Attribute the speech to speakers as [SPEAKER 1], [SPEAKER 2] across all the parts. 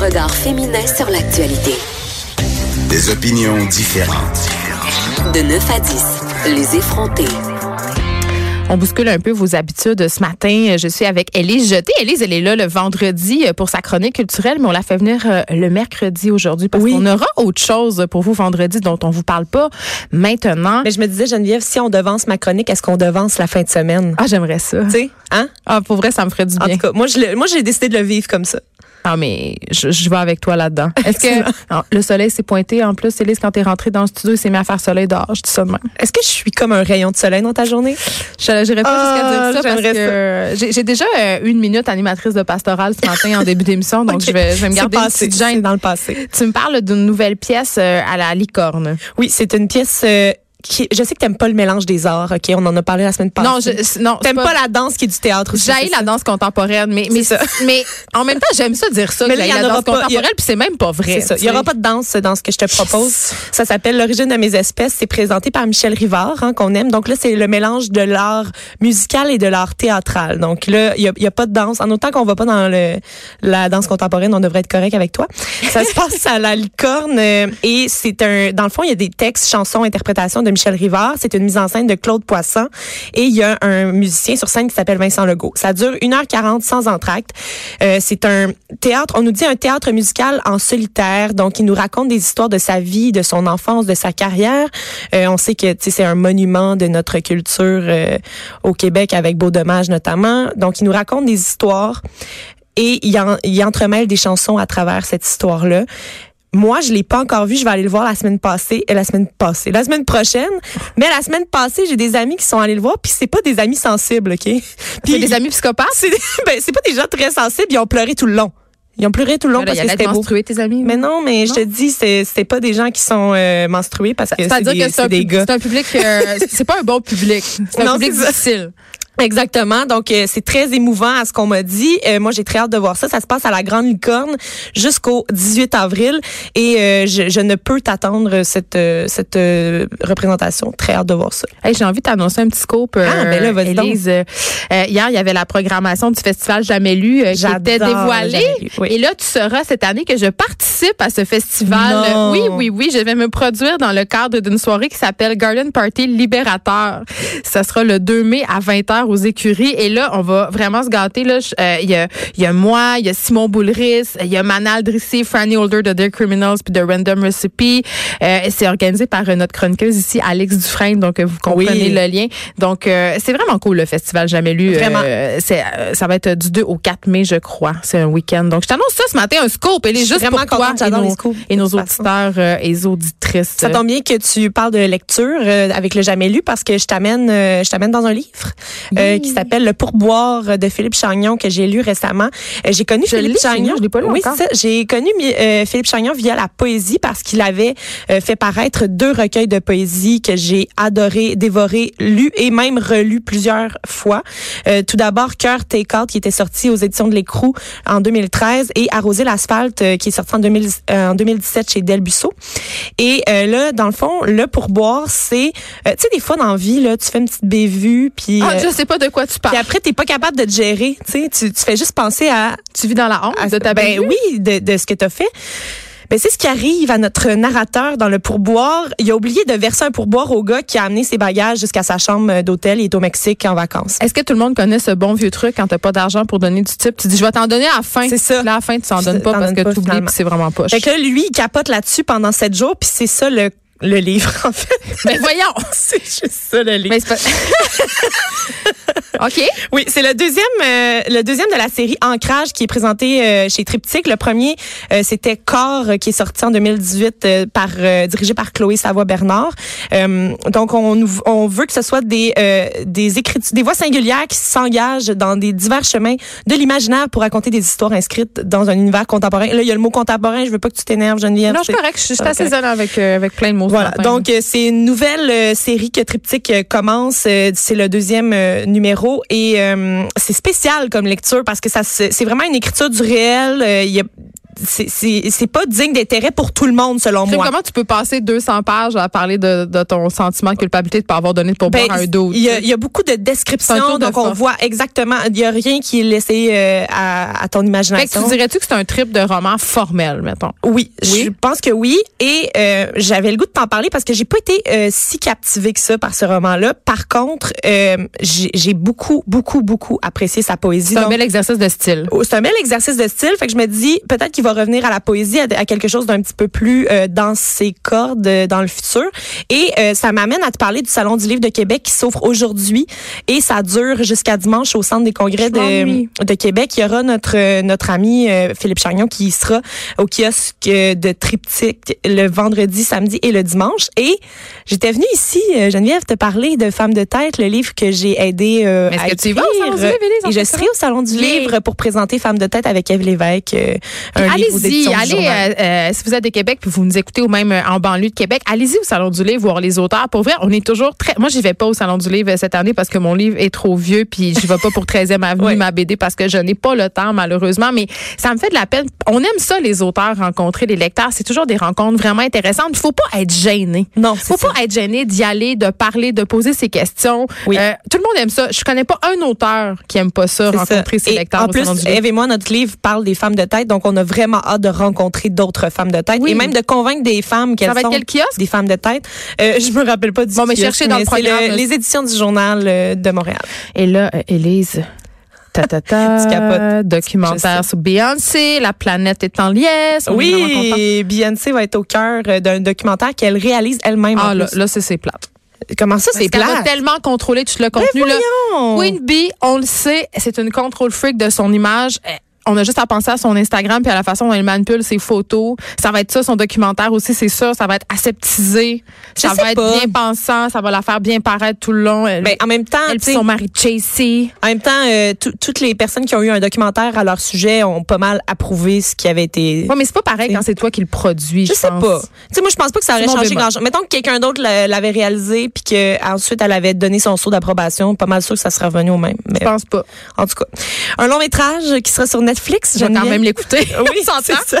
[SPEAKER 1] Regard féminin sur l'actualité.
[SPEAKER 2] Des opinions différentes.
[SPEAKER 1] De 9 à 10, les effrontés.
[SPEAKER 3] On bouscule un peu vos habitudes ce matin. Je suis avec Élise Jeté. Élise, elle est là le vendredi pour sa chronique culturelle, mais on l'a fait venir euh, le mercredi aujourd'hui parce qu'on aura autre chose pour vous vendredi dont on vous parle pas maintenant.
[SPEAKER 4] Mais je me disais, Geneviève, si on devance ma chronique, est-ce qu'on devance la fin de semaine?
[SPEAKER 3] Ah, j'aimerais ça.
[SPEAKER 4] Tu sais, hein?
[SPEAKER 3] Ah, pour vrai, ça me ferait du bien.
[SPEAKER 4] En tout cas, moi, j'ai décidé de le vivre comme ça.
[SPEAKER 3] Ah, mais je, je vais avec toi là-dedans. Est-ce que non, le soleil s'est pointé en plus, Élise, quand t'es rentrée dans le studio, il s'est mis à faire soleil dehors. Je dis ça de même.
[SPEAKER 4] Est-ce que je suis comme un rayon de soleil dans ta journée?
[SPEAKER 3] Je n'irai pas
[SPEAKER 4] Ah,
[SPEAKER 3] jusqu'à dire ça parce que j'ai déjà euh, une minute animatrice de pastorale ce matin en début d'émission, donc je, vais, je vais me garder une
[SPEAKER 4] passé,
[SPEAKER 3] petite
[SPEAKER 4] c'est
[SPEAKER 3] gêne.
[SPEAKER 4] dans le passé.
[SPEAKER 3] Tu me parles d'une nouvelle pièce euh, à la licorne.
[SPEAKER 4] Oui, c'est une pièce euh, qui, je sais que t'aimes pas le mélange des arts, OK? On en a parlé la semaine passée.
[SPEAKER 3] Non, je, non,
[SPEAKER 4] T'aimes pas, la danse qui est du théâtre aussi. C'est
[SPEAKER 3] la danse contemporaine, mais mais, mais en même temps, j'aime ça dire ça,
[SPEAKER 4] Mais là, il y
[SPEAKER 3] la danse
[SPEAKER 4] pas.
[SPEAKER 3] Contemporaine, puis c'est même pas vrai.
[SPEAKER 4] C'est ça. Il y aura pas de danse dans ce que je te propose. Ça s'appelle L'origine de mes espèces. C'est présenté par Michel Rivard, hein, qu'on aime. Donc là, c'est le mélange de l'art musical et de l'art théâtral. Donc là, il y a, y a pas de danse. En autant qu'on va pas dans le, la danse contemporaine, on devrait être correct avec toi. Ça se passe à la licorne euh, et c'est un, dans le fond, il y a des textes, chansons, interprétations de Michel Rivard. C'est une mise en scène de Claude Poisson et il y a un musicien sur scène qui s'appelle Vincent Legault. Ça dure 1h40 sans entracte. Euh, c'est un théâtre, on nous dit un théâtre musical en solitaire. Donc, il nous raconte des histoires de sa vie, de son enfance, de sa carrière. Euh, on sait que c'est un monument de notre culture euh, au Québec avec Beau Dommage notamment. Donc, il nous raconte des histoires et il, en, il entremêle des chansons à travers cette histoire-là. Moi, je l'ai pas encore vu. Je vais aller le voir la semaine passée, et la semaine passée, la semaine prochaine. Mais la semaine passée, j'ai des amis qui sont allés le voir, puis c'est pas des amis sensibles, ok?
[SPEAKER 3] Puis des amis psychopathes?
[SPEAKER 4] c'est ben, c'est pas des gens très sensibles, ils ont pleuré tout le long. Ils ont pleuré tout le long
[SPEAKER 3] Là,
[SPEAKER 4] parce que c'était beau.
[SPEAKER 3] tes amis.
[SPEAKER 4] Mais non, mais je te dis, c'est c'est pas des gens qui sont euh, menstrués parce que c'est des,
[SPEAKER 3] que
[SPEAKER 4] gars.
[SPEAKER 3] c'est un public, euh, c'est pas un bon public. C'est un public difficile.
[SPEAKER 4] Exactement. Donc euh, c'est très émouvant à ce qu'on m'a dit. Euh, moi j'ai très hâte de voir ça. Ça se passe à la Grande Licorne jusqu'au 18 avril et euh, je, je ne peux t'attendre cette euh, cette euh, représentation. Très hâte de voir ça.
[SPEAKER 3] Hey, j'ai envie de t'annoncer un petit scoop. euh,
[SPEAKER 4] Ah, ben là, vas-y donc.
[SPEAKER 3] Élise. Euh, euh, hier, il y avait la programmation du festival Jamais lu euh, qui était dévoilée.
[SPEAKER 4] Lu, oui.
[SPEAKER 3] Et là, tu sauras cette année que je participe à ce festival.
[SPEAKER 4] Non.
[SPEAKER 3] Oui, oui, oui. Je vais me produire dans le cadre d'une soirée qui s'appelle Garden Party Libérateur. Ça sera le 2 mai à 20h aux écuries. Et là, on va vraiment se gâter. Là, euh, Il y, a, y a moi, il y a Simon Boulris, il y a Manal Drissi, Franny Holder de Dear Criminals puis de Random Recipe. Euh, c'est organisé par euh, notre chroniqueuse ici, Alex Dufresne. Donc, euh, vous comprenez
[SPEAKER 4] Oui.
[SPEAKER 3] le lien. Donc, euh, c'est vraiment cool le festival Jamais lu.
[SPEAKER 4] Vraiment.
[SPEAKER 3] Euh, c'est, ça va être du 2 au 4 mai, je crois. C'est un week-end. Donc, je t'annonce ça ce matin, un scoop. Elle est juste pour toi et nos, et nos auditeurs et auditrices.
[SPEAKER 4] Ça tombe bien que tu parles de lecture avec le jamais lu parce que je t'amène je t'amène dans un livre euh, qui s'appelle Le pourboire de Philippe Chagnon que j'ai lu récemment. Euh, j'ai connu
[SPEAKER 3] Je
[SPEAKER 4] Philippe Chagnon.
[SPEAKER 3] je l'ai pas lu
[SPEAKER 4] oui. J'ai connu euh, Philippe Chagnon via la poésie parce qu'il avait euh, fait paraître deux recueils de poésie que j'ai adoré, dévoré, lu et même relu plusieurs fois. Euh, tout d'abord Cœur Take Out qui était sorti aux éditions de l'Écrou en 2013 et Arroser l'asphalte qui est sorti en, 2000 euh, en 2017 chez Del Busso. Et euh, là, dans le fond, le pourboire, c'est, euh, tu sais, des fois dans la vie, là, tu fais une petite bévue, puis
[SPEAKER 3] Ah, sais pas de quoi tu parles.
[SPEAKER 4] puis après, t'es pas capable de te gérer. Tu sais, tu tu fais juste penser à,
[SPEAKER 3] tu vis dans la honte
[SPEAKER 4] à-
[SPEAKER 3] de ta
[SPEAKER 4] ben oui, de, de ce que t'as fait. Ben, c'est ce qui arrive à notre narrateur dans le pourboire. Il a oublié de verser un pourboire au gars qui a amené ses bagages jusqu'à sa chambre d'hôtel. Il est au Mexique en vacances.
[SPEAKER 3] Est-ce que tout le monde connaît ce bon vieux truc quand t'as pas d'argent pour donner du type? Tu dis, je vais t'en donner à la fin.
[SPEAKER 4] C'est ça.
[SPEAKER 3] Là, à la fin, tu t'en
[SPEAKER 4] Tu
[SPEAKER 3] donnes pas parce que
[SPEAKER 4] pas,
[SPEAKER 3] tu oublies
[SPEAKER 4] finalement.
[SPEAKER 3] c'est vraiment poche.
[SPEAKER 4] Fait que là, lui, il capote là-dessus pendant sept jours, puis c'est ça le le livre, en fait.
[SPEAKER 3] Mais voyons.
[SPEAKER 4] c'est juste ça, le livre.
[SPEAKER 3] Mais c'est pas... OK.
[SPEAKER 4] Oui, c'est le deuxième, euh, le deuxième de la série Ancrage qui est présenté euh, chez Triptyque. Le premier, euh, c'était Corps, qui est sorti en 2018 euh, par euh, dirigé par Chloé Savoie Bernard. Euh, donc on, on veut que ce soit des euh, des écritures, des voix singulières qui s'engagent dans des divers chemins de l'imaginaire pour raconter des histoires inscrites dans un univers contemporain. Là, il y a le mot contemporain. Je veux pas que tu t'énerves, Geneviève.
[SPEAKER 3] Non, je suis correct. Je suis assez avec, euh, avec plein de mots.
[SPEAKER 4] Voilà, donc euh, c'est une nouvelle euh, série que Triptyque euh, commence. Euh, c'est le deuxième euh, numéro et euh, c'est spécial comme lecture parce que ça c'est vraiment une écriture du réel. Euh, il y a c'est- pas digne d'intérêt pour tout le monde selon moi.
[SPEAKER 3] comment tu peux passer 200 pages à parler de, de ton sentiment de culpabilité de ne pas avoir donné de pourboire
[SPEAKER 4] Ben,
[SPEAKER 3] à un dos?
[SPEAKER 4] il y, y a beaucoup de descriptions,
[SPEAKER 3] de
[SPEAKER 4] donc on voit exactement. Il y a rien qui est laissé euh, à, à ton
[SPEAKER 3] Fait que
[SPEAKER 4] imagination.
[SPEAKER 3] tu dirais-tu que c'est un trip de roman formel, mettons?
[SPEAKER 4] Oui,
[SPEAKER 3] Oui?
[SPEAKER 4] je pense que oui. Et euh, j'avais le goût de t'en parler parce que j'ai pas été euh, si captivée que ça par ce roman-là. Par contre, euh, j'ai beaucoup, beaucoup, beaucoup apprécié sa poésie.
[SPEAKER 3] C'est un bel exercice de style.
[SPEAKER 4] oh, c'est un bel exercice de style. Fait que je me dis peut-être va revenir à la poésie, à, à quelque chose d'un petit peu plus euh, dans ses cordes euh, dans le futur. Et euh, ça m'amène à te parler du Salon du livre de Québec qui s'ouvre aujourd'hui et ça dure jusqu'à dimanche au Centre des congrès de, de Québec. Il y aura notre notre ami Philippe Chagnon qui sera au kiosque de Triptyque le vendredi, samedi et le dimanche. Et j'étais venue ici, Geneviève, te parler de Femmes de tête, le livre que j'ai aidé à
[SPEAKER 3] que tu
[SPEAKER 4] écrire.
[SPEAKER 3] vas au Salon du livre, Élise,
[SPEAKER 4] Et je serai au Salon du livre pour présenter Femmes de tête avec Eve Lévesque. un
[SPEAKER 3] Allez-y, allez, euh, euh, si vous êtes de Québec puis vous nous écoutez ou même euh, en banlieue de Québec, allez-y au Salon du Livre voir les auteurs. Pour vrai, on est toujours très. Moi, j'y vais pas au Salon du Livre cette année parce que mon livre est trop vieux puis je vais pas pour 13e avenue
[SPEAKER 4] Ouais.
[SPEAKER 3] ma BD parce que je n'ai pas le temps malheureusement. Mais ça me fait de la peine. On aime ça les auteurs rencontrer les lecteurs. C'est toujours des rencontres vraiment intéressantes. Il faut pas être gêné.
[SPEAKER 4] Non,
[SPEAKER 3] Faut
[SPEAKER 4] c'est ça.
[SPEAKER 3] pas être gêné d'y aller, de parler, de poser ses questions.
[SPEAKER 4] Oui.
[SPEAKER 3] Euh, tout le monde aime ça. Je connais pas un auteur qui aime pas ça, rencontrer
[SPEAKER 4] ça.
[SPEAKER 3] ses
[SPEAKER 4] Et
[SPEAKER 3] lecteurs
[SPEAKER 4] En plus. Eve et moi, notre livre parle des femmes de tête, donc on a vraiment hâte de rencontrer d'autres femmes de tête
[SPEAKER 3] Oui.
[SPEAKER 4] et même de convaincre des femmes qu'elles sont
[SPEAKER 3] quel
[SPEAKER 4] des femmes de tête. Euh, je me rappelle pas du
[SPEAKER 3] Bon, mais
[SPEAKER 4] kiosque,
[SPEAKER 3] cherchez dans le
[SPEAKER 4] c'est
[SPEAKER 3] programme.
[SPEAKER 4] les éditions du journal euh, de Montréal.
[SPEAKER 3] Et là, euh, Élise, ta, ta, ta, documentaire sur Beyoncé, la planète est en liesse. on vraiment.
[SPEAKER 4] Oui, Beyoncé va être au cœur euh, d'un documentaire qu'elle réalise elle-même.
[SPEAKER 3] Ah, là, là c'est plate.
[SPEAKER 4] Comment ça, c'est
[SPEAKER 3] qu'elle a
[SPEAKER 4] plat?
[SPEAKER 3] tellement contrôlé tout le contenu. là. Queen Bee, on le sait, c'est une contrôle freak de son image. Eh, On a juste à penser à son Instagram puis à la façon dont elle manipule ses photos. Ça va être ça, son documentaire aussi, c'est ça. Ça va être aseptisé.
[SPEAKER 4] Je
[SPEAKER 3] Ça va être
[SPEAKER 4] pas.
[SPEAKER 3] bien pensant. Ça va la faire bien paraître tout le long. Elle,
[SPEAKER 4] Ben, en même temps,
[SPEAKER 3] elle son mari Chasey.
[SPEAKER 4] En même temps, euh, tout- toutes les personnes qui ont eu un documentaire à leur sujet ont pas mal approuvé ce qui avait été.
[SPEAKER 3] Ouais, mais c'est pas pareil
[SPEAKER 4] T'sais.
[SPEAKER 3] quand c'est toi qui le produis.
[SPEAKER 4] je sais
[SPEAKER 3] pense.
[SPEAKER 4] pas. Sais, moi, je pense pas que ça aurait changé
[SPEAKER 3] bémol.
[SPEAKER 4] grand-chose. Mettons que quelqu'un d'autre l'a- l'avait réalisé puis que ensuite elle avait donné son saut d'approbation. Pas mal sûr que ça serait revenu au même. Mais
[SPEAKER 3] Je pense pas.
[SPEAKER 4] en tout cas, un long métrage qui sera sur Netflix.
[SPEAKER 3] Je vais quand même l'écouter.
[SPEAKER 4] Oui, ça.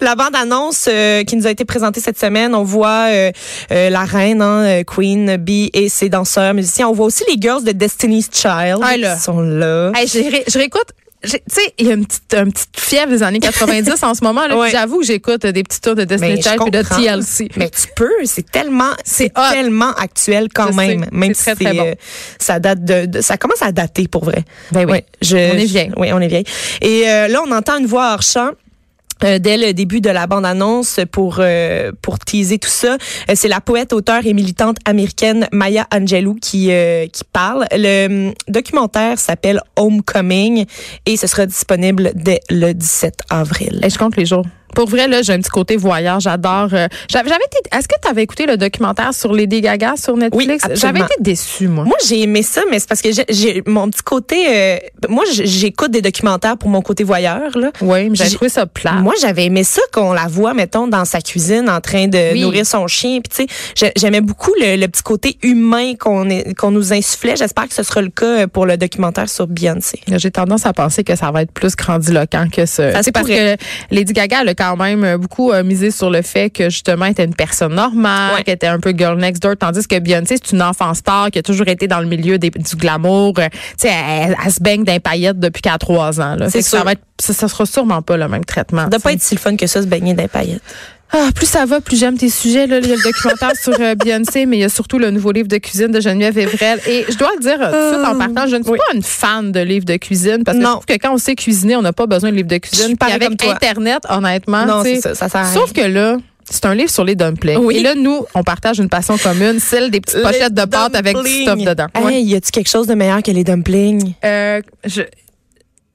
[SPEAKER 4] La bande-annonce euh, qui nous a été présentée cette semaine, on voit euh, euh, la reine, hein, euh, Queen Bee et ses danseurs, musiciens. On voit aussi les girls de Destiny's Child
[SPEAKER 3] Ah, là.
[SPEAKER 4] qui sont là.
[SPEAKER 3] Hey, je, ré- je réécoute. Tu sais, il y a une petite, une petite fièvre des années 90 en ce moment. là,
[SPEAKER 4] Ouais.
[SPEAKER 3] J'avoue que j'écoute des petits tours de Destiny Child et de. TLC.
[SPEAKER 4] Mais tu peux, c'est tellement, c'est tellement actuel quand
[SPEAKER 3] Je
[SPEAKER 4] même,
[SPEAKER 3] sais,
[SPEAKER 4] même si
[SPEAKER 3] très, très
[SPEAKER 4] c'est,
[SPEAKER 3] bon.
[SPEAKER 4] euh, ça date de, de- ça commence à dater pour vrai.
[SPEAKER 3] Ben oui.
[SPEAKER 4] Ouais, je-
[SPEAKER 3] On est vieille.
[SPEAKER 4] Oui, on est vieille. Et euh, là, on entend une voix hors champ. Euh, dès le début de la bande-annonce pour euh, pour teaser tout ça, Euh, c'est la poète, auteure et militante américaine Maya Angelou qui euh, qui parle. Le hum, documentaire s'appelle Homecoming et ce sera disponible dès le 17 avril.
[SPEAKER 3] Je compte les jours. Pour vrai, là, j'ai un petit côté voyeur. J'adore. euh, j'avais été. Est-ce que tu avais écouté le documentaire sur Lady Gaga sur Netflix?
[SPEAKER 4] absolument.
[SPEAKER 3] j'avais été déçue, moi.
[SPEAKER 4] Moi, j'ai aimé ça, mais c'est parce que j'ai- mon petit côté. euh, moi, j'écoute des documentaires pour mon côté voyeur. Là.
[SPEAKER 3] Oui, mais
[SPEAKER 4] J'ai-
[SPEAKER 3] trouvé ça plat.
[SPEAKER 4] Moi, j'avais aimé ça qu'on la voit, mettons, dans sa cuisine en train de
[SPEAKER 3] Oui.
[SPEAKER 4] nourrir son chien. Puis, tu sais, j'ai- j'aimais beaucoup le, le petit côté humain qu'on qu'on nous insufflait. J'espère que ce sera le cas pour le documentaire sur Beyoncé.
[SPEAKER 3] J'ai tendance à penser que ça va être plus grandiloquent que ça.
[SPEAKER 4] Ça
[SPEAKER 3] C'est parce
[SPEAKER 4] pourrait.
[SPEAKER 3] que Lady Gaga elle a quand même euh, beaucoup euh, misé sur le fait que justement elle était une personne normale,
[SPEAKER 4] Ouais.
[SPEAKER 3] qu'elle était un peu girl next door, tandis que Beyoncé c'est une enfant star qui a toujours été dans le milieu des- du glamour. Euh, Tu sais, elle, elle se baigne d'un paillette depuis qu'elle a trois ans. là. Ça va être, ça, ça sera sûrement pas le même traitement.
[SPEAKER 4] Ça doit pas être si le fun que ça, se baigner d'un paillettes.
[SPEAKER 3] Ah, plus ça va, plus j'aime tes sujets. Là. Il y a le documentaire sur euh, Beyoncé, mais il y a surtout le nouveau livre de cuisine de Geneviève Evrel. Et je dois le dire euh, tout de suite en partant, je ne suis
[SPEAKER 4] oui.
[SPEAKER 3] pas une fan de livres de cuisine parce que
[SPEAKER 4] Non.
[SPEAKER 3] je trouve que quand on sait cuisiner, on n'a pas besoin de livres de cuisine. Puis avec
[SPEAKER 4] comme toi.
[SPEAKER 3] Internet, honnêtement,
[SPEAKER 4] Non, ça, ça sert
[SPEAKER 3] Sauf que là, C'est un livre sur les dumplings.
[SPEAKER 4] Oui.
[SPEAKER 3] Et là, nous, on partage une passion commune, celle des petites
[SPEAKER 4] Les
[SPEAKER 3] pochettes de pâte avec du stuff dedans. Ouais.
[SPEAKER 4] Hey, y a-tu quelque chose de meilleur que les dumplings?
[SPEAKER 3] Euh, je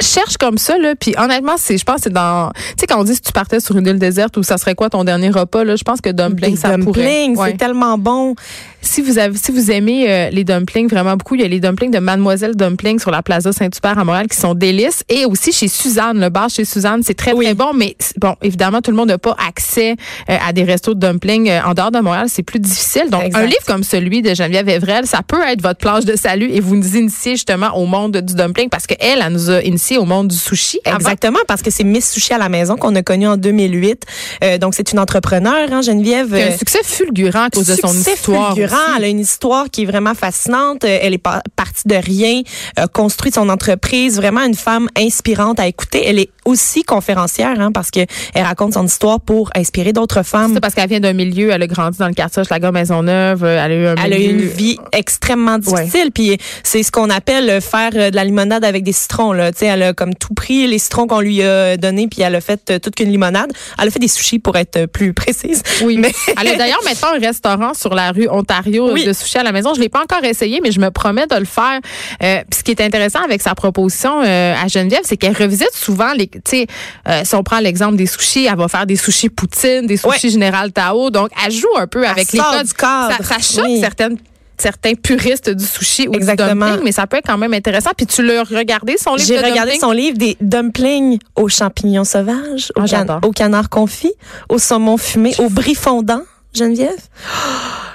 [SPEAKER 3] cherche comme ça là puis honnêtement c'est je pense que c'est dans tu sais quand on dit si tu partais sur une île déserte ou ça serait quoi ton dernier repas là je pense que dumpling ça pourrait
[SPEAKER 4] dumplings,
[SPEAKER 3] Ouais.
[SPEAKER 4] c'est tellement bon.
[SPEAKER 3] si vous avez si vous aimez euh, les dumplings vraiment beaucoup il y a les dumplings de Mademoiselle Dumpling sur la Plaza Saint-Hubert à Montréal qui sont délices et aussi chez Suzanne le bar chez Suzanne c'est très
[SPEAKER 4] Oui.
[SPEAKER 3] très bon mais bon évidemment tout le monde n'a pas accès euh, à des restos de dumplings euh, en dehors de Montréal c'est plus difficile donc
[SPEAKER 4] Exact.
[SPEAKER 3] un livre comme celui de Geneviève Evrel ça peut être votre planche de salut et vous nous initiez justement au monde du dumpling parce que elle, elle nous a initié au monde du sushi avant.
[SPEAKER 4] Exactement, parce que c'est Miss Sushi à la maison qu'on a connu en 2008. Euh, donc, c'est une entrepreneur, hein, Geneviève.
[SPEAKER 3] Qui a
[SPEAKER 4] euh,
[SPEAKER 3] un succès fulgurant à cause de son
[SPEAKER 4] succès
[SPEAKER 3] histoire.
[SPEAKER 4] fulgurant.
[SPEAKER 3] aussi.
[SPEAKER 4] Elle a une histoire qui est vraiment fascinante. Euh, Elle est pa- partie de rien, euh, construit son entreprise. Vraiment une femme inspirante à écouter. Elle est aussi conférencière, hein, parce que elle raconte son histoire pour inspirer d'autres femmes.
[SPEAKER 3] C'est parce qu'elle vient d'un milieu, elle a grandi dans le quartier Schlager Maisonneuve, elle a eu un
[SPEAKER 4] Elle a eu une vie extrêmement difficile, puis c'est ce qu'on appelle faire de la limonade avec des citrons. Là. Elle a comme tout pris les citrons qu'on lui a donnés, puis elle a fait euh, toute qu'une limonade. Elle a fait des sushis pour être euh, plus précise.
[SPEAKER 3] Oui,
[SPEAKER 4] mais
[SPEAKER 3] elle a d'ailleurs maintenant un restaurant sur la rue Ontario
[SPEAKER 4] Oui.
[SPEAKER 3] de sushi à la maison. Je l'ai pas encore essayé, mais je me promets de le faire. Euh, puis ce qui est intéressant avec sa proposition euh, à Geneviève, c'est qu'elle revisite souvent les. Tu sais, euh, si on prend l'exemple des sushis, elle va faire des sushis poutine, des sushis
[SPEAKER 4] Ouais.
[SPEAKER 3] général Tao. Donc, elle joue un peu avec les
[SPEAKER 4] sort
[SPEAKER 3] codes.
[SPEAKER 4] du cadre.
[SPEAKER 3] Ça, ça choque
[SPEAKER 4] Oui.
[SPEAKER 3] certaines certains puristes du sushi ou
[SPEAKER 4] Exactement.
[SPEAKER 3] du dumpling, mais ça peut être quand même intéressant. Puis tu l'as regardé son livre
[SPEAKER 4] J'ai regardé
[SPEAKER 3] dumpling?
[SPEAKER 4] son livre des dumplings aux champignons sauvages, au,
[SPEAKER 3] Ah,
[SPEAKER 4] can-
[SPEAKER 3] j'adore.
[SPEAKER 4] au canard confit, au saumon fumé, au brie fondant. Geneviève?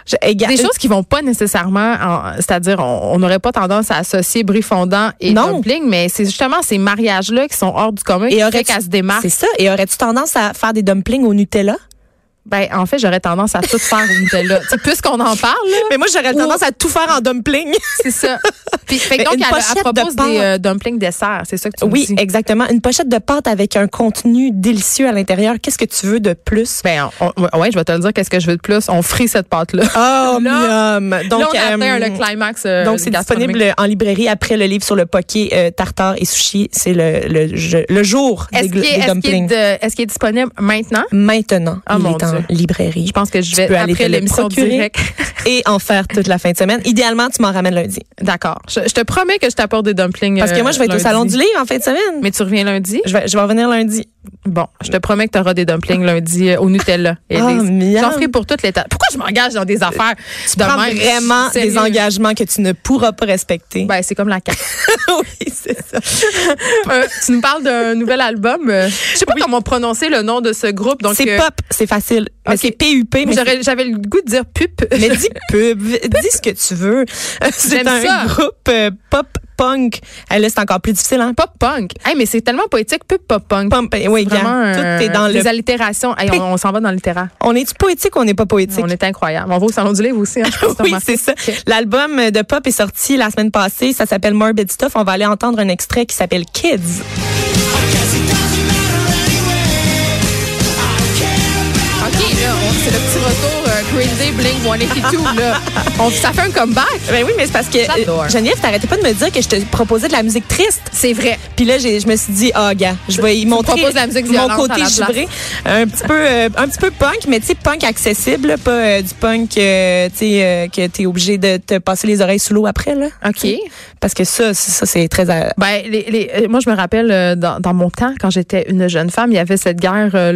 [SPEAKER 4] Je-
[SPEAKER 3] Des choses qui vont pas nécessairement, en- c'est-à-dire on n'aurait pas tendance à associer brie fondant et
[SPEAKER 4] Non.
[SPEAKER 3] dumpling, mais c'est justement ces mariages-là qui sont hors du commun
[SPEAKER 4] Et
[SPEAKER 3] qui fait
[SPEAKER 4] aurais-tu-
[SPEAKER 3] qu'elle se démarque.
[SPEAKER 4] C'est ça. Et aurais-tu tendance à faire des dumplings au Nutella?
[SPEAKER 3] Ben, en fait, j'aurais tendance à tout faire au Nutella. Puisqu'on en parle, là,
[SPEAKER 4] Mais moi, j'aurais
[SPEAKER 3] Ou-
[SPEAKER 4] tendance à tout faire en dumpling.
[SPEAKER 3] c'est ça. Puis, fait que donc,
[SPEAKER 4] une
[SPEAKER 3] elle,
[SPEAKER 4] pochette
[SPEAKER 3] elle
[SPEAKER 4] de
[SPEAKER 3] propose
[SPEAKER 4] pâte.
[SPEAKER 3] des euh, dumplings dessert. C'est ça que tu me
[SPEAKER 4] Oui,
[SPEAKER 3] dis.
[SPEAKER 4] exactement. Une pochette de pâte avec un contenu délicieux à l'intérieur. Qu'est-ce que tu veux de plus?
[SPEAKER 3] Ben, on- on- ouais, je vais te le dire. Qu'est-ce que je veux de plus? On frit cette pâte-là.
[SPEAKER 4] Oh,
[SPEAKER 3] Là-. Donc,
[SPEAKER 4] Donc,
[SPEAKER 3] là, on atteint
[SPEAKER 4] euh,
[SPEAKER 3] le climax. euh,
[SPEAKER 4] donc c'est disponible en librairie après le livre sur le poké euh, tartare et sushi. C'est le, le, le jour des,
[SPEAKER 3] Est-ce
[SPEAKER 4] gl-
[SPEAKER 3] qu'il est,
[SPEAKER 4] des
[SPEAKER 3] est-ce qu'il est
[SPEAKER 4] dumplings.
[SPEAKER 3] de- est-ce qu'il est disponible maintenant?
[SPEAKER 4] Maintenant, il
[SPEAKER 3] mon
[SPEAKER 4] est
[SPEAKER 3] Dieu.
[SPEAKER 4] Librairie.
[SPEAKER 3] Je pense que je
[SPEAKER 4] Tu
[SPEAKER 3] vais,
[SPEAKER 4] peux aller
[SPEAKER 3] après l'émission directe.
[SPEAKER 4] et en faire toute la fin de semaine. Idéalement, tu m'en ramènes lundi.
[SPEAKER 3] D'accord. Je, je te promets que je t'apporte des dumplings.
[SPEAKER 4] Parce que
[SPEAKER 3] euh,
[SPEAKER 4] moi, je vais être au
[SPEAKER 3] lundi.
[SPEAKER 4] salon du livre en fin de semaine.
[SPEAKER 3] Mais tu reviens lundi?
[SPEAKER 4] Je vais, je vais revenir lundi.
[SPEAKER 3] Bon, je te promets que tu auras des dumplings lundi euh, au Nutella.
[SPEAKER 4] Miam.
[SPEAKER 3] J'en ferai pour toutes les tables. Pourquoi je m'engage dans des affaires
[SPEAKER 4] Tu
[SPEAKER 3] de
[SPEAKER 4] prends
[SPEAKER 3] même?
[SPEAKER 4] vraiment des engagements que tu ne pourras pas respecter.
[SPEAKER 3] Ben, c'est comme la carte.
[SPEAKER 4] oui, c'est ça.
[SPEAKER 3] Euh, tu nous parles d'un nouvel album. euh, je sais pas comment prononcer le nom de ce groupe.
[SPEAKER 4] C'est
[SPEAKER 3] euh,
[SPEAKER 4] pop, c'est facile. Mais
[SPEAKER 3] ok.
[SPEAKER 4] c'est PUP. Mais,
[SPEAKER 3] j'aurais- J'avais le goût de dire pup.
[SPEAKER 4] mais dis pub, dis ce que tu veux. C'est
[SPEAKER 3] J'aime
[SPEAKER 4] un
[SPEAKER 3] ça.
[SPEAKER 4] groupe euh, pop punk. Là, c'est encore plus difficile, hein?
[SPEAKER 3] Pop punk. Hey, mais c'est tellement poétique, pup pop punk.
[SPEAKER 4] Pump, eh, oui,
[SPEAKER 3] Vraiment,
[SPEAKER 4] tout
[SPEAKER 3] euh,
[SPEAKER 4] est dans
[SPEAKER 3] des
[SPEAKER 4] le.
[SPEAKER 3] allitérations. Hey, on on s'en va dans le littéraire.
[SPEAKER 4] On est-tu poétique ou on n'est pas poétique?
[SPEAKER 3] On est incroyable. On va au salon du livre aussi. Hein,
[SPEAKER 4] Oui, c'est ça. L'album de pop est sorti la semaine passée. Ça s'appelle Morbid Stuff. On va aller entendre un extrait qui s'appelle Kids.
[SPEAKER 3] OK, là, c'est le petit retour Green Day, Blink, 182, là. On, ça fait un comeback.
[SPEAKER 4] Ben oui, mais c'est parce que euh, Geneviève, t'arrêtais pas de me dire que je te proposais de la musique triste.
[SPEAKER 3] C'est vrai.
[SPEAKER 4] Puis là, je me suis dit, ah, gars, je vais y montrer
[SPEAKER 3] la musique
[SPEAKER 4] mon côté givré. Un petit peu, euh, un petit peu punk, mais tu sais, punk accessible, là, pas euh, du punk, euh, tu sais, que t'es obligé de te passer les oreilles sous l'eau après, là.
[SPEAKER 3] OK.
[SPEAKER 4] Parce que ça, c'est- ça, c'est très.
[SPEAKER 3] Ben, les, les- moi, je me rappelle, dans, dans mon temps, quand j'étais une jeune femme, il y avait cette guerre-là,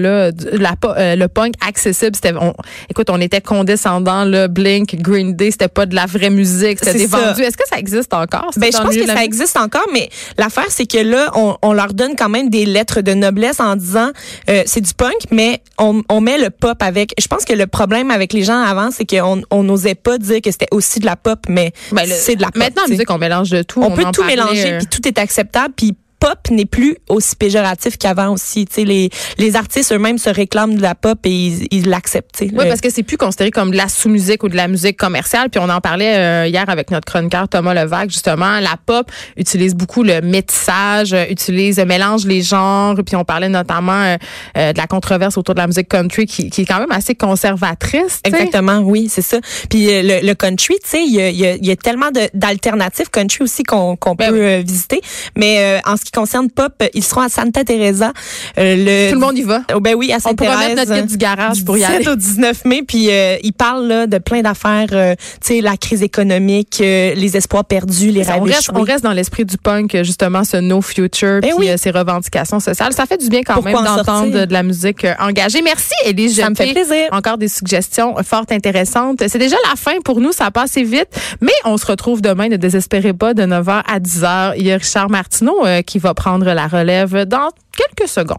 [SPEAKER 3] la, le punk accessible. C'était, on- écoute, on était condescendants, là, Blink, Green Day, c'était pas de la vraie musique, c'était des vendus. Est-ce que ça existe encore?
[SPEAKER 4] Ben, je pense que ça existe encore, mais l'affaire, c'est que là, on, on leur donne quand même des lettres de noblesse en disant euh, c'est du punk, mais on, on met le pop avec. Je pense que le problème avec les gens avant, c'est qu'on on n'osait pas dire que c'était aussi de la pop, mais
[SPEAKER 3] Ben,
[SPEAKER 4] c'est de la pop.
[SPEAKER 3] Maintenant,
[SPEAKER 4] sais.
[SPEAKER 3] musique, on mélange de tout.
[SPEAKER 4] on, peut tout mélanger,
[SPEAKER 3] euh,
[SPEAKER 4] puis tout est acceptable, puis pop n'est plus aussi péjoratif qu'avant aussi. Les, les artistes eux-mêmes se réclament de la pop et ils l'acceptent.
[SPEAKER 3] Oui,
[SPEAKER 4] Le-
[SPEAKER 3] parce que c'est plus considéré comme de la sous-musique ou de la musique commerciale. Puis on en parlait euh, hier avec notre chroniqueur Thomas Levac, justement. La pop utilise beaucoup le métissage, euh, utilise, euh, mélange les genres. Puis on parlait notamment euh, euh, de la controverse autour de la musique country qui, qui est quand même assez conservatrice.
[SPEAKER 4] Exactement, oui, c'est ça. Puis euh, le, le country, tu sais, il y a, il y a- il y a tellement d'alternatives country aussi qu'on
[SPEAKER 3] Ben
[SPEAKER 4] peut
[SPEAKER 3] oui.
[SPEAKER 4] euh, visiter. Mais euh, en ce qui concerne pop, ils seront à Santa Teresa. euh, le,
[SPEAKER 3] Tout le monde y va.
[SPEAKER 4] Oh, ben oui, à
[SPEAKER 3] On pourra mettre notre du garage pour y
[SPEAKER 4] 17
[SPEAKER 3] aller.
[SPEAKER 4] au 19 mai, puis euh, il parle là, de plein d'affaires, euh, tu sais, la crise économique, euh, les espoirs perdus, les rêves
[SPEAKER 3] On reste,
[SPEAKER 4] échoués.
[SPEAKER 3] on reste dans l'esprit du punk, justement, ce no future,
[SPEAKER 4] Ben
[SPEAKER 3] puis
[SPEAKER 4] oui.
[SPEAKER 3] euh, ces revendications sociales. Ça fait du bien quand
[SPEAKER 4] Pourquoi
[SPEAKER 3] même
[SPEAKER 4] en
[SPEAKER 3] d'entendre de, de la musique euh, engagée. Merci, Élise
[SPEAKER 4] Ça me fait plaisir.
[SPEAKER 3] Encore des suggestions euh, fort intéressantes. C'est déjà la fin pour nous, ça passe vite, mais on se retrouve demain, ne désespérez pas, de 9h à 10h. Il y a Richard Martineau euh, qui va prendre la relève dans quelques secondes.